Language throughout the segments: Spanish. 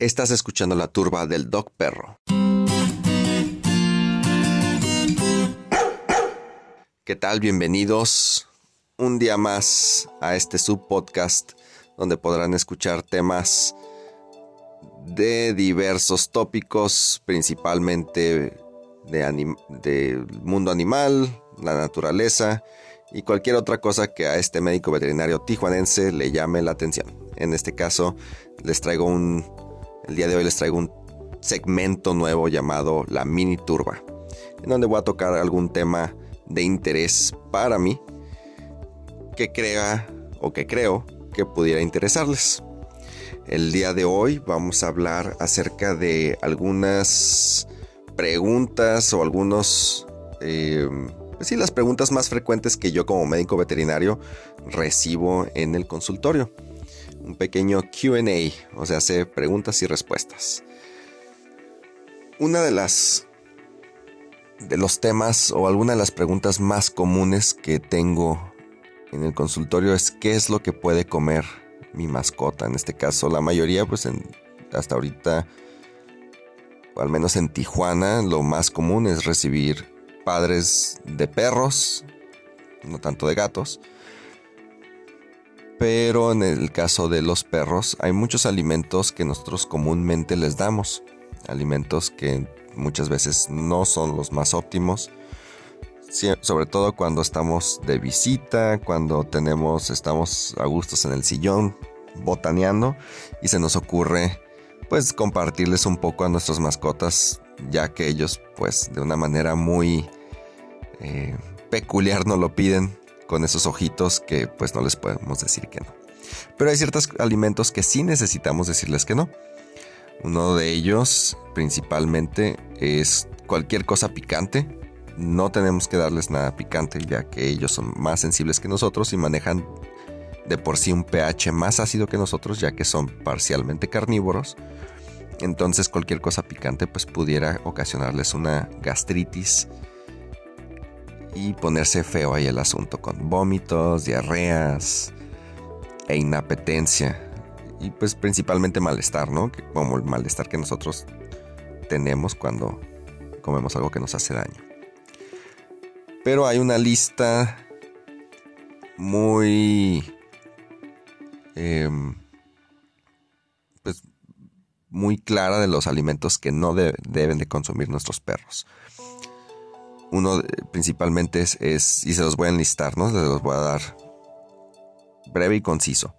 Estás escuchando la turba del Dog Perro. ¿Qué tal? Bienvenidos un día más a este subpodcast donde podrán escuchar temas de diversos tópicos, principalmente de del mundo animal, la naturaleza y cualquier otra cosa que a este médico veterinario tijuanense le llame la atención. En este caso, les traigo un. El día de hoy les traigo un segmento nuevo llamado La Mini Turba, en donde voy a tocar algún tema de interés para mí que crea o que creo que pudiera interesarles. El día de hoy vamos a hablar acerca de algunas preguntas o algunos... Eh, sí, las preguntas más frecuentes que yo como médico veterinario recibo en el consultorio. Un pequeño QA, o sea, hace preguntas y respuestas. Una de las de los temas o alguna de las preguntas más comunes que tengo en el consultorio es qué es lo que puede comer mi mascota. En este caso, la mayoría, pues hasta ahorita, o al menos en Tijuana, lo más común es recibir padres de perros, no tanto de gatos. Pero en el caso de los perros hay muchos alimentos que nosotros comúnmente les damos. Alimentos que muchas veces no son los más óptimos. Sobre todo cuando estamos de visita, cuando tenemos, estamos a gustos en el sillón, botaneando, y se nos ocurre pues compartirles un poco a nuestras mascotas, ya que ellos pues de una manera muy eh, peculiar nos lo piden con esos ojitos que pues no les podemos decir que no. Pero hay ciertos alimentos que sí necesitamos decirles que no. Uno de ellos principalmente es cualquier cosa picante. No tenemos que darles nada picante ya que ellos son más sensibles que nosotros y manejan de por sí un pH más ácido que nosotros ya que son parcialmente carnívoros. Entonces cualquier cosa picante pues pudiera ocasionarles una gastritis y ponerse feo ahí el asunto con vómitos, diarreas e inapetencia. Y pues principalmente malestar, ¿no? Como el malestar que nosotros tenemos cuando comemos algo que nos hace daño. Pero hay una lista muy... Em, pues muy clara de los alimentos que no deben de consumir nuestros perros. Uno principalmente es, y se los voy a enlistar, ¿no? Se los voy a dar breve y conciso.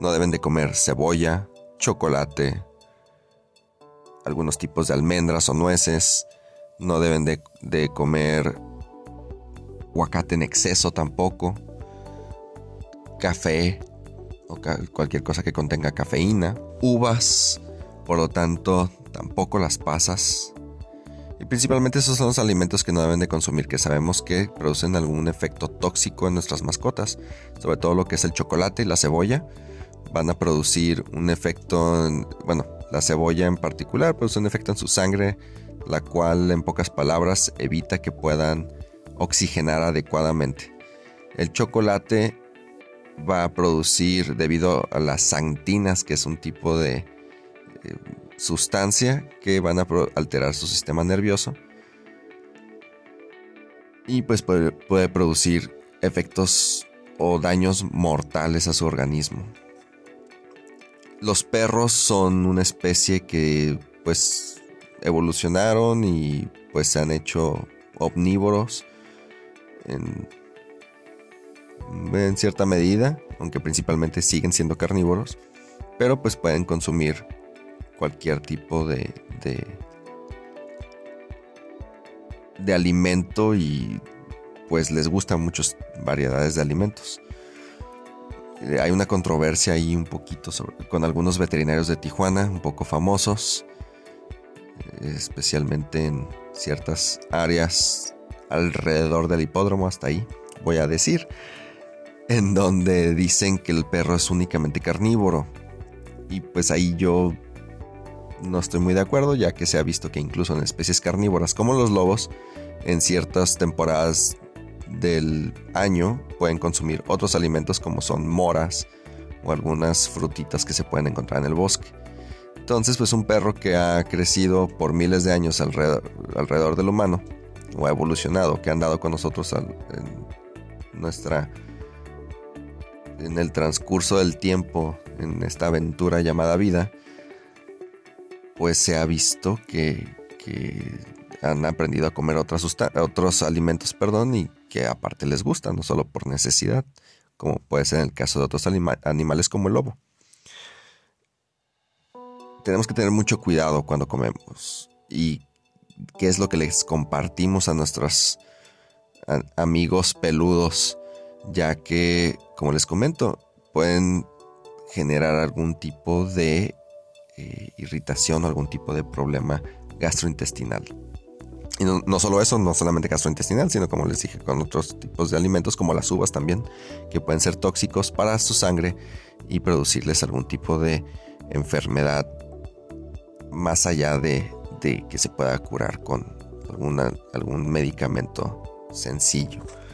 No deben de comer cebolla, chocolate, algunos tipos de almendras o nueces. No deben de, de comer aguacate en exceso tampoco. Café o cualquier cosa que contenga cafeína. Uvas, por lo tanto, tampoco las pasas y principalmente esos son los alimentos que no deben de consumir, que sabemos que producen algún efecto tóxico en nuestras mascotas, sobre todo lo que es el chocolate y la cebolla. Van a producir un efecto, bueno, la cebolla en particular produce un efecto en su sangre, la cual en pocas palabras evita que puedan oxigenar adecuadamente. El chocolate va a producir debido a las santinas, que es un tipo de eh, sustancia que van a alterar su sistema nervioso y pues puede, producir efectos o daños mortales a su organismo. Los perros son una especie que pues evolucionaron y pues se han hecho omnívoros en, cierta medida, aunque principalmente siguen siendo carnívoros, pero pues pueden consumir cualquier tipo de, de, alimento y pues les gustan muchas variedades de alimentos. Eh, hay una controversia ahí un poquito con algunos veterinarios de Tijuana, un poco famosos, eh, especialmente en ciertas áreas alrededor del hipódromo, hasta ahí voy a decir, en donde dicen que el perro es únicamente carnívoro. Y pues ahí yo no estoy muy de acuerdo, ya que se ha visto que incluso en especies carnívoras como los lobos, en ciertas temporadas del año pueden consumir otros alimentos como son moras o algunas frutitas que se pueden encontrar en el bosque. Entonces, pues un perro que ha crecido por miles de años alrededor, del humano, o ha evolucionado, que ha andado con nosotros en nuestra en el transcurso del tiempo en esta aventura llamada vida, pues se ha visto que, han aprendido a comer otros alimentos, perdón, y que aparte les gustan, no solo por necesidad, como puede ser en el caso de otros animales como el lobo. Tenemos que tener mucho cuidado cuando comemos y qué es lo que les compartimos a nuestros amigos peludos, ya que, como les comento, pueden generar algún tipo de eh, irritación o algún tipo de problema gastrointestinal. Y no, solo eso, no solamente gastrointestinal, sino como les dije, con otros tipos de alimentos como las uvas también, que pueden ser tóxicos para su sangre y producirles algún tipo de enfermedad más allá de, que se pueda curar con algún medicamento sencillo.